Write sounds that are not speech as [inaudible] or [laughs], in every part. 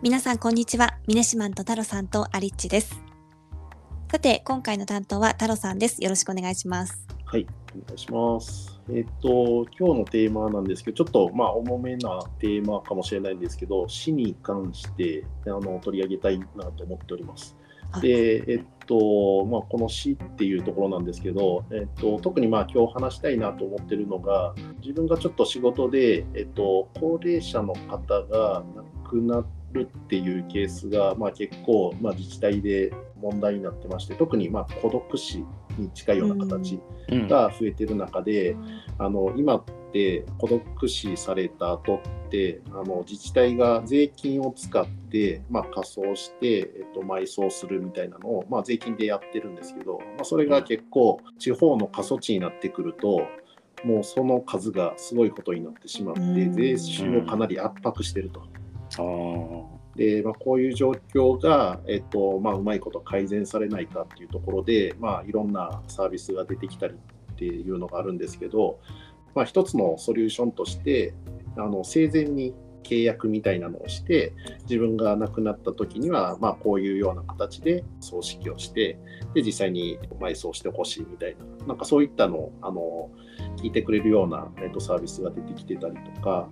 皆さんこんにちは。ミネシマンとタロさんとアリッチです。さて、今回の担当はタロさんです。よろしくお願いします。はい、お願いします。えっと、今日のテーマなんですけど、ちょっとまあ重めなテーマかもしれないんですけど、死に関してあの取り上げたいなと思っております。はいで、えっと、まあ、この死っていうところなんですけど、えっと、特にまあ今日話したいなと思ってるのが、自分がちょっと仕事で、えっと、高齢者の方が亡くなるっていうケースが、まあ、結構、まあ、自治体で問題になってまして、特にまあ孤独死に近いような形。うんが増えてる中で、あの今って孤独死された後ってあの自治体が税金を使って、まあ、仮装して、えっと、埋葬するみたいなのを、まあ、税金でやってるんですけど、まあ、それが結構地方の過疎地になってくるともうその数がすごいことになってしまってうん税収をかなり圧迫してると。あで、まあ、こういう状況が、えっとまあ、うまいこと改善されないかっていうところで、まあ、いろんなサービスが出てきたりっていうのがあるんですけど、まあ、一つのソリューションとしてあの生前に契約みたいなのをして自分が亡くなった時には、まあ、こういうような形で葬式をしてで実際に埋葬してほしいみたいななんかそういったのをあの聞いてくれるような、えっと、サービスが出てきてたりとか、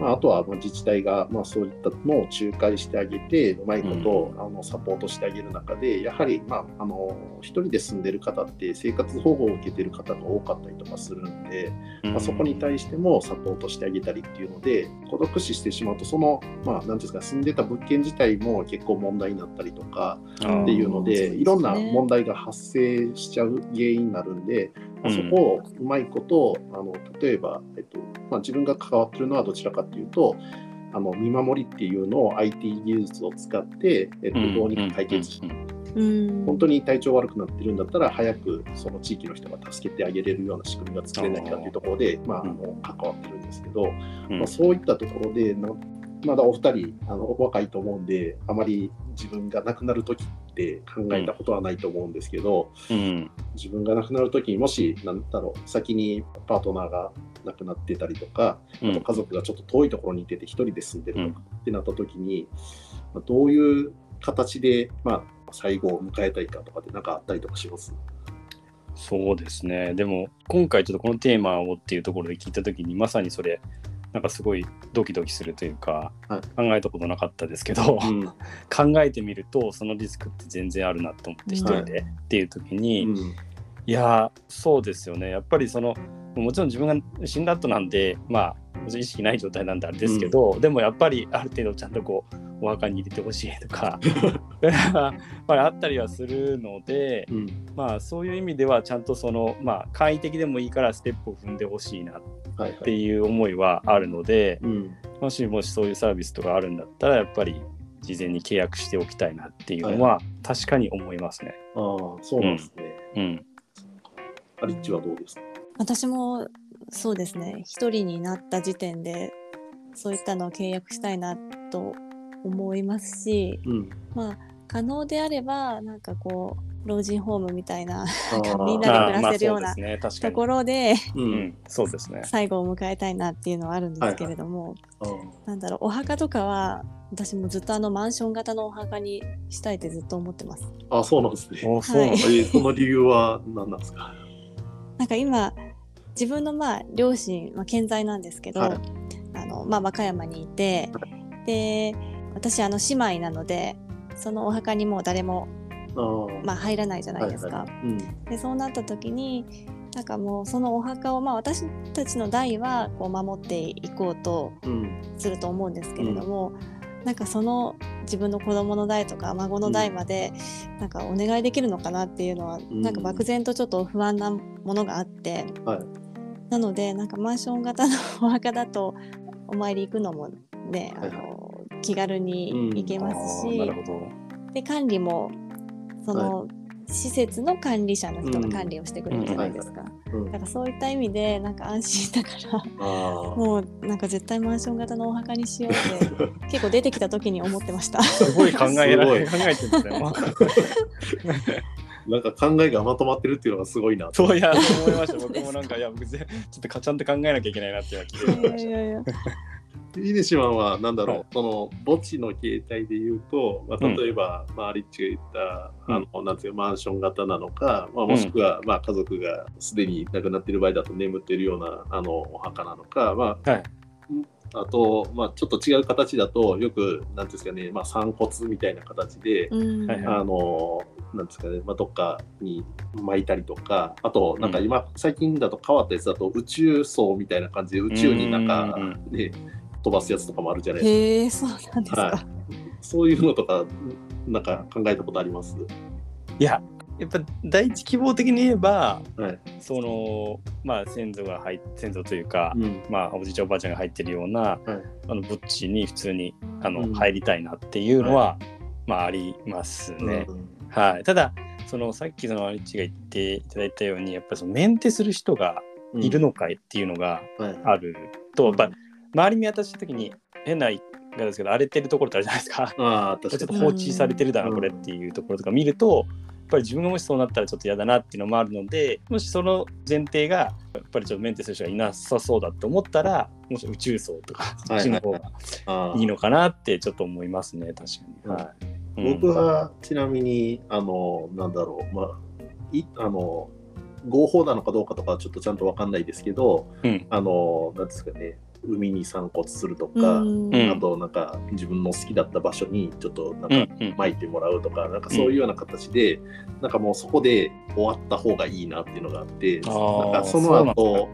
まあ、あとはまあ自治体がまあそういったのを仲介してあげて、うまいことをあのサポートしてあげる中で、やはりまああの一人で住んでる方って生活保護を受けてる方が多かったりとかするんで、まあ、そこに対してもサポートしてあげたりっていうので、孤独死してしまうと、その、まあ、なんていうんですか、住んでた物件自体も結構問題になったりとかっていうので、いろんな問題が発生しちゃう原因になるんで、まあ、そこをうまいこと、あの例えば、えっとまあ、自分が関わってるのはどちらかというと、あの見守りっていうのを IT 技術を使って、えっと、どうにか解決して、うん。本当に体調悪くなってるんだったら、早くその地域の人が助けてあげれるような仕組みが作れないかというところで、まあ、あの関わってるんですけど、うん。まあ、そういったところでな、まだお二人あの若いと思うんで、あまり自分が亡くなる時って考えたことはないと思うんですけど、うん自分が亡くなる時にもし、なんだろう、先にパートナーが亡くなってたりとか、うん。あと家族がちょっと遠いところにいてて、一人で住んでるとかってなった時に、まあどういう形で、まあ、最後を迎えたいかとかって、なんかあったりとかします？そうですね。でも今回ちょっとこのテーマをっていうところで聞いた時にまさにそれなんかすごいドキドキするというか、はい。考えたことなかったですけど、うん。[laughs] 考えてみるとそのリスクって全然あるなと思って一人でっていう時に、うん。いやーそうですよね。やっぱりそのもちろん自分が死んだ後なんでまあ意識ない状態なんであれですけど、でもやっぱりある程度ちゃんとこうお墓に入れてほしいとかやっぱりあったりはするのでうん。まあそういう意味ではちゃんとそのまあ簡易的でもいいからステップを踏んでほしいなっはいはいていう思いはあるので、うんもしもしそういうサービスとかあるんだったらやっぱり事前に契約しておきたいなっていうのは確かに思いますね。ああ、そうなんですね。うん、アリッチはどうですか？私もそうですね。一人になった時点で、そういったのを契約したいなと思いますし、うん。まあ、可能であれば、なんかこう、老人ホームみたいなみんなで暮らせるようなとに。ころで、う。うん。ん、そうですね。最後を迎えたいなっていうのはあるんですけれども、あーなんだろう、お墓とかは、私もずっとあのマンション型のお墓にしたいってずっと思ってます。あ、そうなんですね。おそうなんだ。えーその理由は何なんですか？なんか今、自分のまあ両親、まあ、健在なんですけど、はい。あのまあ、和歌山にいて、で私あの姉妹なのでそのお墓にもう誰も、まあ、入らないじゃないですか。はいはい。うん。でそうなった時になんかもうそのお墓を、まあ、私たちの代はこう守っていこうとうんすると思うんですけれども、なんかその自分の子供の代とか孫の代までなんかお願いできるのかなっていうのは、ん。なんか漠然とちょっと不安なものがあって、はい。なのでなんかマンション型のお墓だとお参り行くのもね、はいあの気軽に行けますし。で管理もその、施設の管理者の人が管理をしてくれるじゃないですか。うんだからそういった意味でなんか安心だからもうなんか絶対マンション型のお墓にしようって [laughs] 結構出てきた時に思ってました。すごい考えられす考えてるんですね。[laughs] なんか考えがまとまってるっていうのがすごいな。そういや思いました。僕もなんかいや僕ぜちょっとかちゃんと考えなきゃいけないなっていう気がしまいしやいやいやイネシマンは何だろう、はい。その墓地の形態で言うと、まあ、うん。例えば、まあ、アリッチが言った、うん。あのなんていうかマンション型なのか、まあ、もしくは、まあ、家族がすでに亡くなっている場合だと眠っているようなあのお墓なのか、まあ、はい。あと、まあ、ちょっと違う形だとよくなんていうんですかね、まあ、散骨みたいな形で、うん。はいはい。あのなんですかね、まあ、どっかに巻いたりとか、あと、なんか今、最近だと変わったやつだと、宇宙層みたいな感じで、宇宙になんか、うん。ね、飛ばすやつとかもあるじゃないですか。へえそうなんですか。はいそういうのとか、なんか考えたことあります？いややっぱ第一希望的に言えばはい。そのまあ先祖が入っ先祖というか、うん。まあおじいちゃんおばあちゃんが入ってるような、あの墓地に普通にあの、うん入りたいなっていうのは、まあありますね。はい、ただそのさっきそのアリッチが言っていただいたようにやっぱりそのメンテする人がうんいるのかいっていうのがはい。あると、やっぱ周り見渡した時に変な言い方ですけど荒れてるところってあるじゃないですか。ああ、ちょっと。放置されてるだな、うんこれっていうところとか見ると、やっぱり自分がもしそうなったらちょっと嫌だなっていうのもあるので、もしその前提が、やっぱりちょっとメンテする人がいなさそうだと思ったら、もし宇宙層とか、そっちの方がいいのかなってちょっと思いますね、確かに。はいうん僕はちなみに、あの、なんだろう、まあ、いあの、合法なのかどうかとかはちょっとちゃんとわかんないですけど、うんあの、なんですかね、海に散骨するとか、うん。うんあとなんか自分の好きだった場所にちょっとなんかうんうん。巻いてもらうとか、なんかそういうような形で、なんかもうそこで終わった方がいいなっていうのがあって、なんかその後、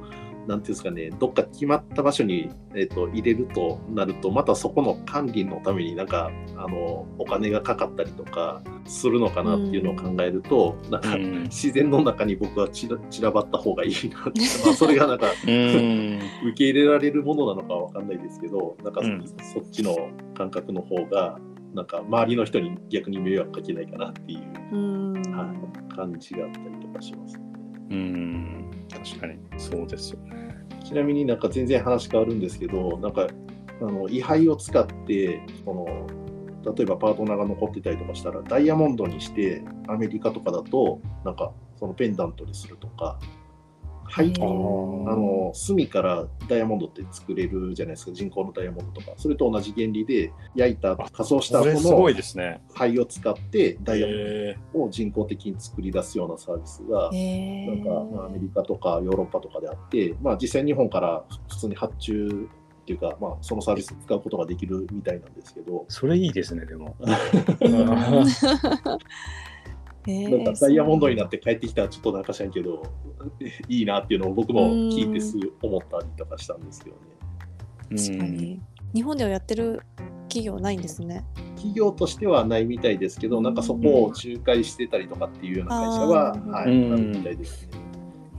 なんていうんですかね、どっか決まった場所に、えっと入れるとなると、またそこの管理のためになんかあのお金がかかったりとかするのかなっていうのを考えると、なんかうん。自然の中に僕は散らばった方がいいなって、[laughs] まあ、それがなんかうん。受け入れられるものなのかわかんないですけど、なんかそ,、っちの感覚の方が、なんか周りの人に逆に迷惑かけないかなっていう、うん。はい感じがあったりとかします、ね。うん確かにそうですよね。ちなみになんか全然話変わるんですけど、なんかあの位牌を使ってその、例えばパートナーが残ってたりとかしたら、ダイヤモンドにして、アメリカとかだと、なんかそのペンダントにするとか、はい、あの炭からダイヤモンドって作れるじゃないですか。人工のダイヤモンドとか。それと同じ原理で焼いた仮装した後これすごいのですね。灰を使ってダイヤモンへドを人工的に作り出すようなサービスがへなんか、まあ、アメリカとかヨーロッパとかであって、まあ、実際日本から普通に発注っていうか、まあ、そのサービス使うことができるみたいなんですけど、それいいですね、でも。なんかダイヤモンドになって帰ってきたらちょっとなんかしらんけど [laughs] いいなっていうのを僕も聞いてすぐ思ったりとかしたんですけどね。確かに日本ではやってる企業ないんですね。企業としてはないみたいですけど、なんかそこを仲介してたりとかっていうような会社は、はい、うんあるみたいですね。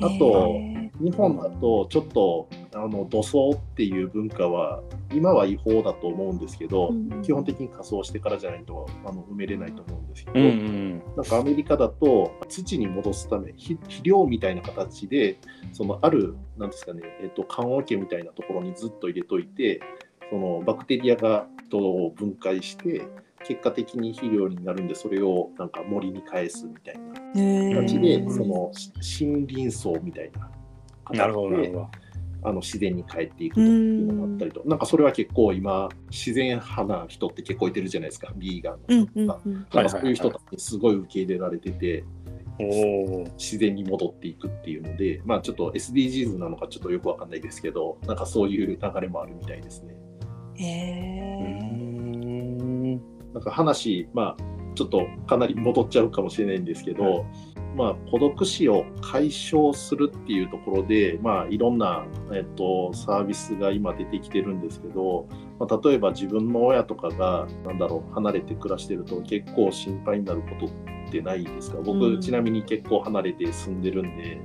あと日本だとちょっとあの土葬っていう文化は今は違法だと思うんですけど、うん基本的に仮装してからじゃないとあの埋めれないと思うんですけど、うんうん。なんかアメリカだと土に戻すため肥肥料みたいな形でそのあるなんですかね、えっと、棺桶みたいなところにずっと入れといてそのバクテリアが人を分解して結果的に肥料になるんでそれをなんか森に返すみたいなへー感じでそのし森林層みたいななるほど、なる形でほど。あの自然に帰っていくというのがあったりとなんかそれは結構今自然派な人って結構いてるじゃないですかビーガンうんの人とか。なんかそういう人たちにすごい受け入れられてて。自然に戻っていくっていうので、まあちょっと SDGs なのかちょっとよくわかんないですけど、なんかそういう流れもあるみたいですね。へーなんか話、まあちょっとかなり戻っちゃうかもしれないんですけど、まあ孤独死を解消するっていうところで、まあいろんな、えっと、サービスが今出てきてるんですけど、まあ、例えば自分の親とかが、なんだろう、離れて暮らしてると結構心配になることってないですか？僕、うん。ちなみに結構離れて住んでるんで、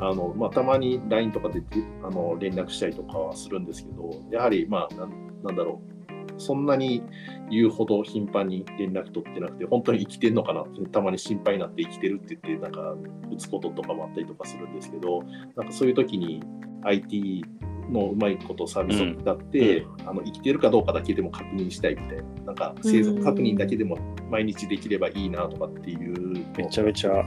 あのまあ、たまに LINE とかであの連絡したりとかはするんですけど、やはり、まあ、なんなんだろう、そんなに言うほど頻繁に連絡取ってなくて、本当に生きてんのかなって、たまに心配になって生きてるって言って、なんか打つこととかもあったりとかするんですけど、なんかそういう時に IT のうまいことサービスを使って、あの生きてるかどうかだけでも確認したいみたいな、なんか生存確認だけでも毎日できればいいなとかっていうめちゃめちゃ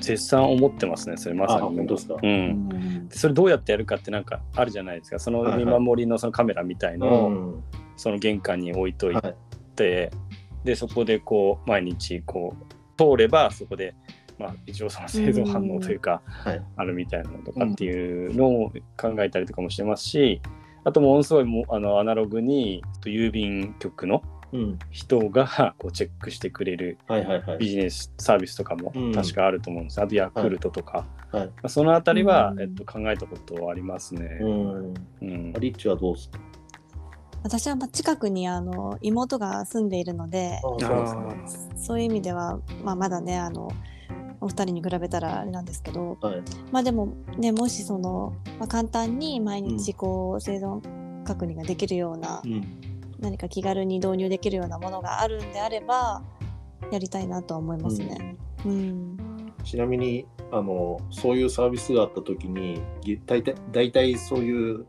絶賛思ってますねそれまあさに。本当ですか、う、うん。んそれどうやってやるかってなんかあるじゃないですか。その見守りのそのカメラみたいのを、うんその玄関に置いといはい。て、でそこでこう毎日こう通ればそこで、まあ、一応その生存反応というか、はい。あるみたいなのとかっていうのを考えたりとかもしてますし、あとものすごいもうあのアナログに郵便局のうん。人がこうチェックしてくれるはいはいはい。ビジネスサービスとかもうん。確かあると思うんです、あとヤクルトとか、はい。まあそのあたりは、うん。えっと、考えたことはありますね。うん。うん。リッチはどうですか？私はまあ近くにあの妹が住んでいるのであそういう意味では、まあ、まだねあのお二人に比べたらあれなんですけどはい。まあでもねもしその、まあ、簡単に毎日こう生存確認ができるような、うん。何か気軽に導入できるようなものがあるんであればやりたいなとは思いますね。うん。ちなみにあのそういうサービスがあった時にげ大体大体そういう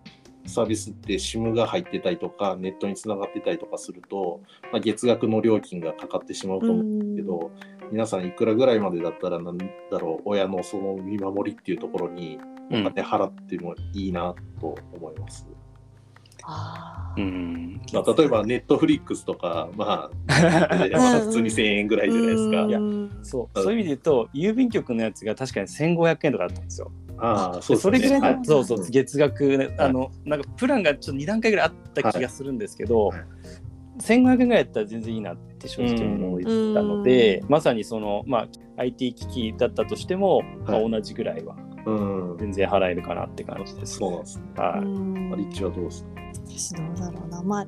サービスって SIM が入ってたりとかネットにつながってたりとかすると、まあ、月額の料金がかかってしまうと思うんですけど、皆さんいくらぐらいまでだったらなんだろう親のその見守りっていうところにうんお金払ってもいいなと思います。うんまあ、例えばネットフリックスとか、まあ、で [laughs] まあ普通に1000円ぐらいじゃないですか。そうそういう意味で言うと郵便局のやつが確かに1500円とかだったんですよ。ああ、そうですそれぐらいの、はい。そうそう月額、ね、はい。あのなんかプランがちょっと2段階ぐらいあった気がするんですけど、はい。1500円ぐらいやったら全然いいなって正直思ったので、まさにその、まあ、IT 機器だったとしても、まあはい同じぐらいはうん、全然払えるかなって感じです、そうなんですね。はい。うん。リッチはどうです私どうだろうな。まあ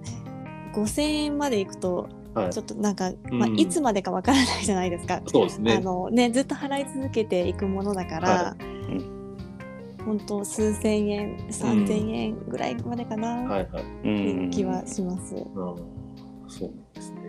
5000円までいくとかはい。ちょっとなんか、まあ、うん。いつまでかわからないじゃないですか。そうですね。あ。のねずっと払い続けていくものだから、は本当数千円3000円ぐらいまでかな、はいはい。うっていうん気はします。うん、そうなんですね。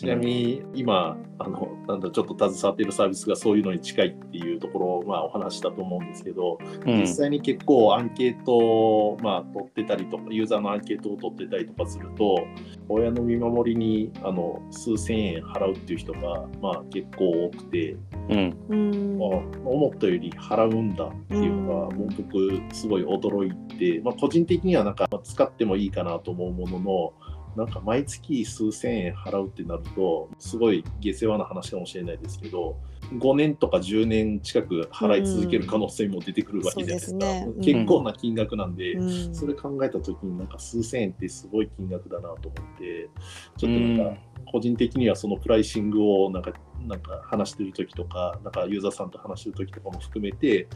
ちなみに今、あのなんだちょっと携わっているサービスがそういうのに近いっていうところを、まあ、お話ししたと思うんですけど、うん。実際に結構アンケートを、まあ、取ってたりとかユーザーのアンケートを取ってたりとかすると親の見守りにあの数千円払うっていう人が、まあ、結構多くて、うん。うん。あ思ったより払うんだっていうのが、うん。もう僕すごい驚いて、まあ、個人的にはなんかまあ使ってもいいかなと思うもののなんか毎月数千円払うってなるとすごい下世話な話かもしれないですけど5年とか10年近く払い続ける可能性も出てくるわけじゃないですか、うんすね。結構な金額なんで、うん。それ考えた時になんか数千円ってすごい金額だなと思ってちょっとなんか個人的にはそのプライシングをなんかなんか話してる時とかなんかユーザーさんと話してる時とかも含めて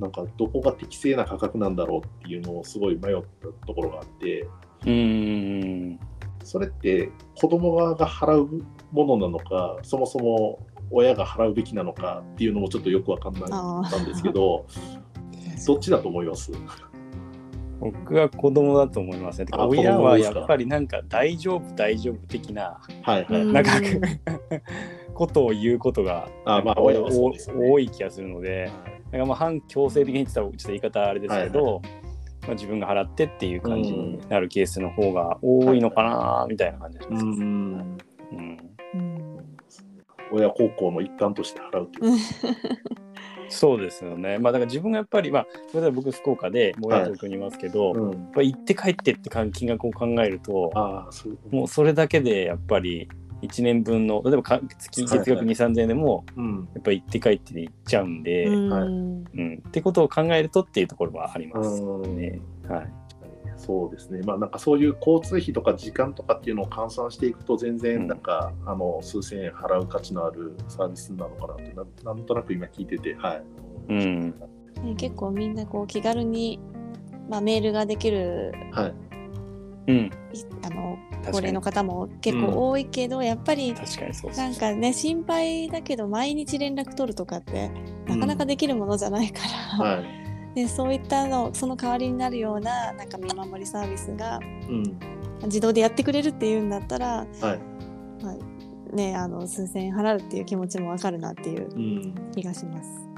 なんかどこが適正な価格なんだろうっていうのをすごい迷ったところがあってうん。それって子供側が払うものなのかそもそも親が払うべきなのかっていうのもちょっとよくわかんなかったんですけど [laughs] どっちだと思います？僕は子供だと思いますね。親はやっぱりなんか大丈夫大丈夫的なはいはい、うん。なんか [laughs] ことを言うことがあまあ多い気がするので、なんかまあ反強制的に言ってたらちょっと言い方あれですけど、まあ、自分が払ってっていう感じになるケースの方が多いのかなみたいな感じがします。うんうん。うん。親孝行の一環として払うっていう。そうですよね。まあだから自分がやっぱり、まあ、例えば僕福岡で、もう親東京にいますけど、やっうん、行って帰ってってか金額を考えると、ああそう。もうそれだけでやっぱり1年分の、例えばか月月額2、はい3000円でも、うんやっぱり行って帰ってで行っちゃうんで、うんはいうんってことを考えるとっていうところはありますうんね。はい。そうですね、まあ、なんかそういう交通費とか時間とかっていうのを換算していくと、全然なんか、あの数千円払う価値のあるサービスなのかなってな、なんとなく今聞いてて、はい。うんね結構みんなこう気軽に、まあ、メールができるはい。うん。いあの高齢の方も結構多いけど、やっぱり確かにそうそうなんかね心配だけど毎日連絡取るとかってなかなかできるものじゃないから、はい。で [laughs] そういったのその代わりになるようななんか見守りサービスがうん。自動でやってくれるっていうんだったら、はい。まあね、あの数千円払うっていう気持ちもわかるなっていううん。気がします。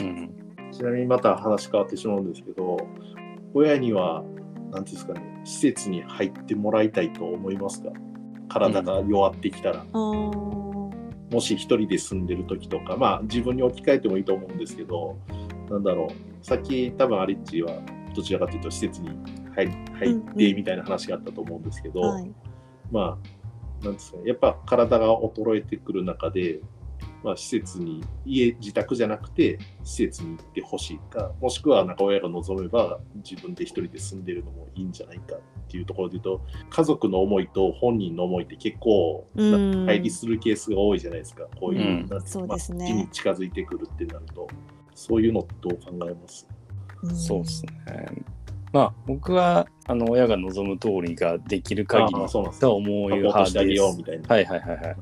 うん。ちなみにまた話変わってしまうんですけど、親には、なんていうんですかね、施設に入ってもらいたいと思いますか？体が弱ってきたら、あー。もし一人で住んでる時とかまあ自分に置き換えてもいいと思うんですけどなんだろう。さっき多分アリッチはどちらかというと施設に入ってみたいな話があったと思うんですけど、はい。まあなんですかね。やっぱ体が衰えてくる中で、まあ、施設に家自宅じゃなくて施設に行ってほしいかもしくはなんか親が望めば自分で一人で住んでるのもいいんじゃないかっていうところで言うと家族の思いと本人の思いって結構うん対立するケースが多いじゃないですかこういう、うんなんてそうですねまあ死に近づいてくるってなるとそういうのどう考えます？んそうですね。まあ僕はあの親が望む通りができる限りああそうなんですとは思う派してあげです。ようみたいな。はいはいはいはい。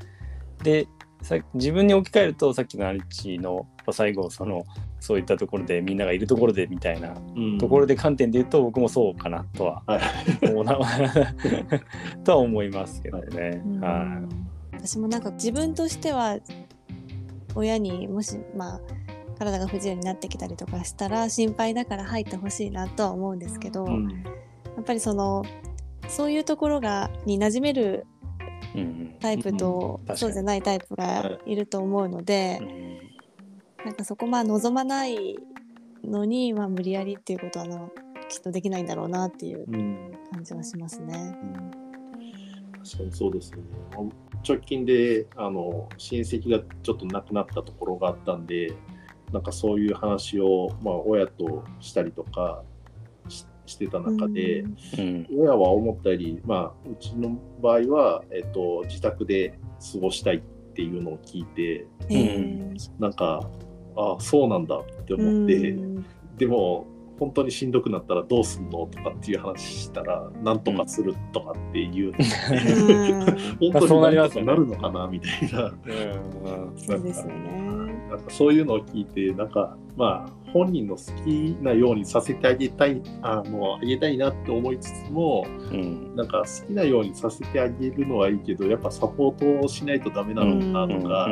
でさ自分に置き換えるとさっきのアリッチの最後そのそういったところでみんながいるところでみたいなうん。ところで観点で言うと僕もそうかなとは [laughs] とは思いますけどね。私もなんか自分としては親にもしまあ体が不自由になってきたりとかしたら心配だから入ってほしいなとは思うんですけど、うん。やっぱりそのそういうところがに馴染めるタイプと、そうじゃないタイプがいると思うので、うんなんかそこまあ望まないのに、まあ、無理やりっていうことはなきっとできないんだろうなっていううん。感じはしますね。うん。確かにそうですね。直近であの親戚がちょっと亡くなったところがあったんで、なんかそういう話を、まあ、親としたりとかししてた中で、親は思ったより、まあ、うちの場合は、えっと、自宅で過ごしたいっていうのを聞いて、へーなんか、ああ、そうなんだって思って、うん。でも本当にしんどくなったらどうすんのとかっていう話したらなんとかするとかっていう、うん。[laughs] 本当になんとかそうなりますよねなるのかなみたいな。うんそうですよね。なんかそういうのを聞いてなんかまあ本人の好きなようにさせてあげたいあもうあげたいなって思いつつもうん。なんか好きなようにさせてあげるのはいいけどやっぱサポートをしないとダメなのかなとか、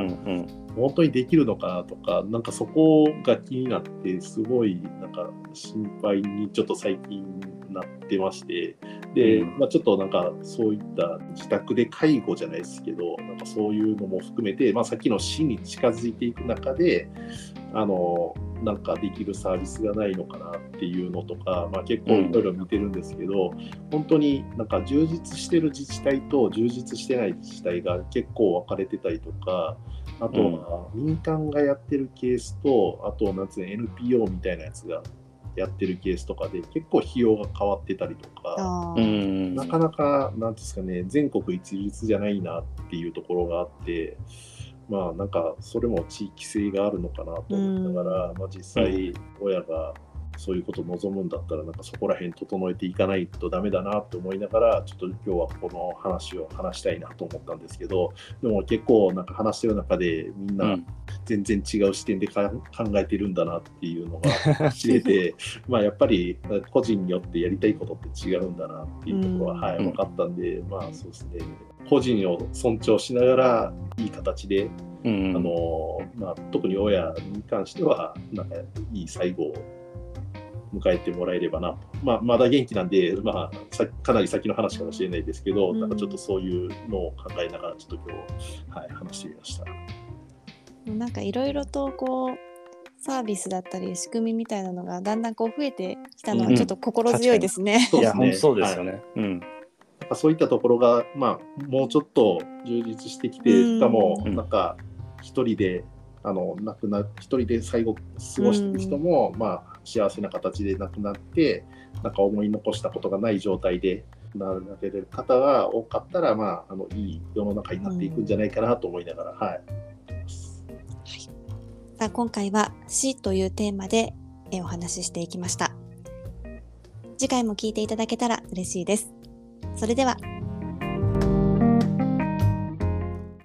本当にできるのかなとか、なんかそこが気になって、すごいなんか心配にちょっと最近なってまして、で、うん。まあ、ちょっとなんかそういった自宅で介護じゃないですけど、なんかそういうのも含めて、まあ、さっきの死に近づいていく中で、あのなんかできるサービスがないのかなっていうのとか、まあ、結構いろいろ見てるんですけど、本当になんか充実してる自治体と充実してない自治体が結構分かれてたりとか、あとは民間がやってるケースと、あとなんつうの NPO みたいなやつがやってるケースとかで結構費用が変わってたりとか、なかなかなんですかね全国一律じゃないなっていうところがあって、まあなんかそれも地域性があるのかなと思いながら、まあ、実際親がそういうことを望むんだったらなんかそこら辺整えていかないとダメだなって思いながらちょっと今日はこの話を話したいなと思ったんですけどでも結構なんか話してる中でみんうなん。全然違う視点でか考えてるんだなっていうのが知れて [laughs] まあやっぱり個人によってやりたいことって違うんだなっていうところは、うん。はい、分かったんで、まあそうですね個人を尊重しながらいい形で、うんあのまあ、特に親に関してはなんかいい最後を迎えてもらえればなと、まあ、まだ元気なんで、まあ、さかなり先の話かもしれないですけど、うんなんかちょっとそういうのを考えながらちょっと今日、はい、話してみました。なんかいろいろとこうサービスだったり仕組みみたいなのがだんだんこう増えてきたのはうんちょっと心強いですね。いや、そうですね本当そうですよね。うん。なんかそういったところが、まあ、もうちょっと充実してきて、うんしかも、うんなんか、一人で、あの、亡くな、一人で最後過ごしてる人も、まあ、幸せな形で亡くなって、なんか思い残したことがない状態で、なれる方が多かったら、まあ、あの、いい世の中になっていくんじゃないかなと思いながら、はい。さあ今回は死というテーマでえお話ししていきました。次回も聞いていただけたら嬉しいです。それでは。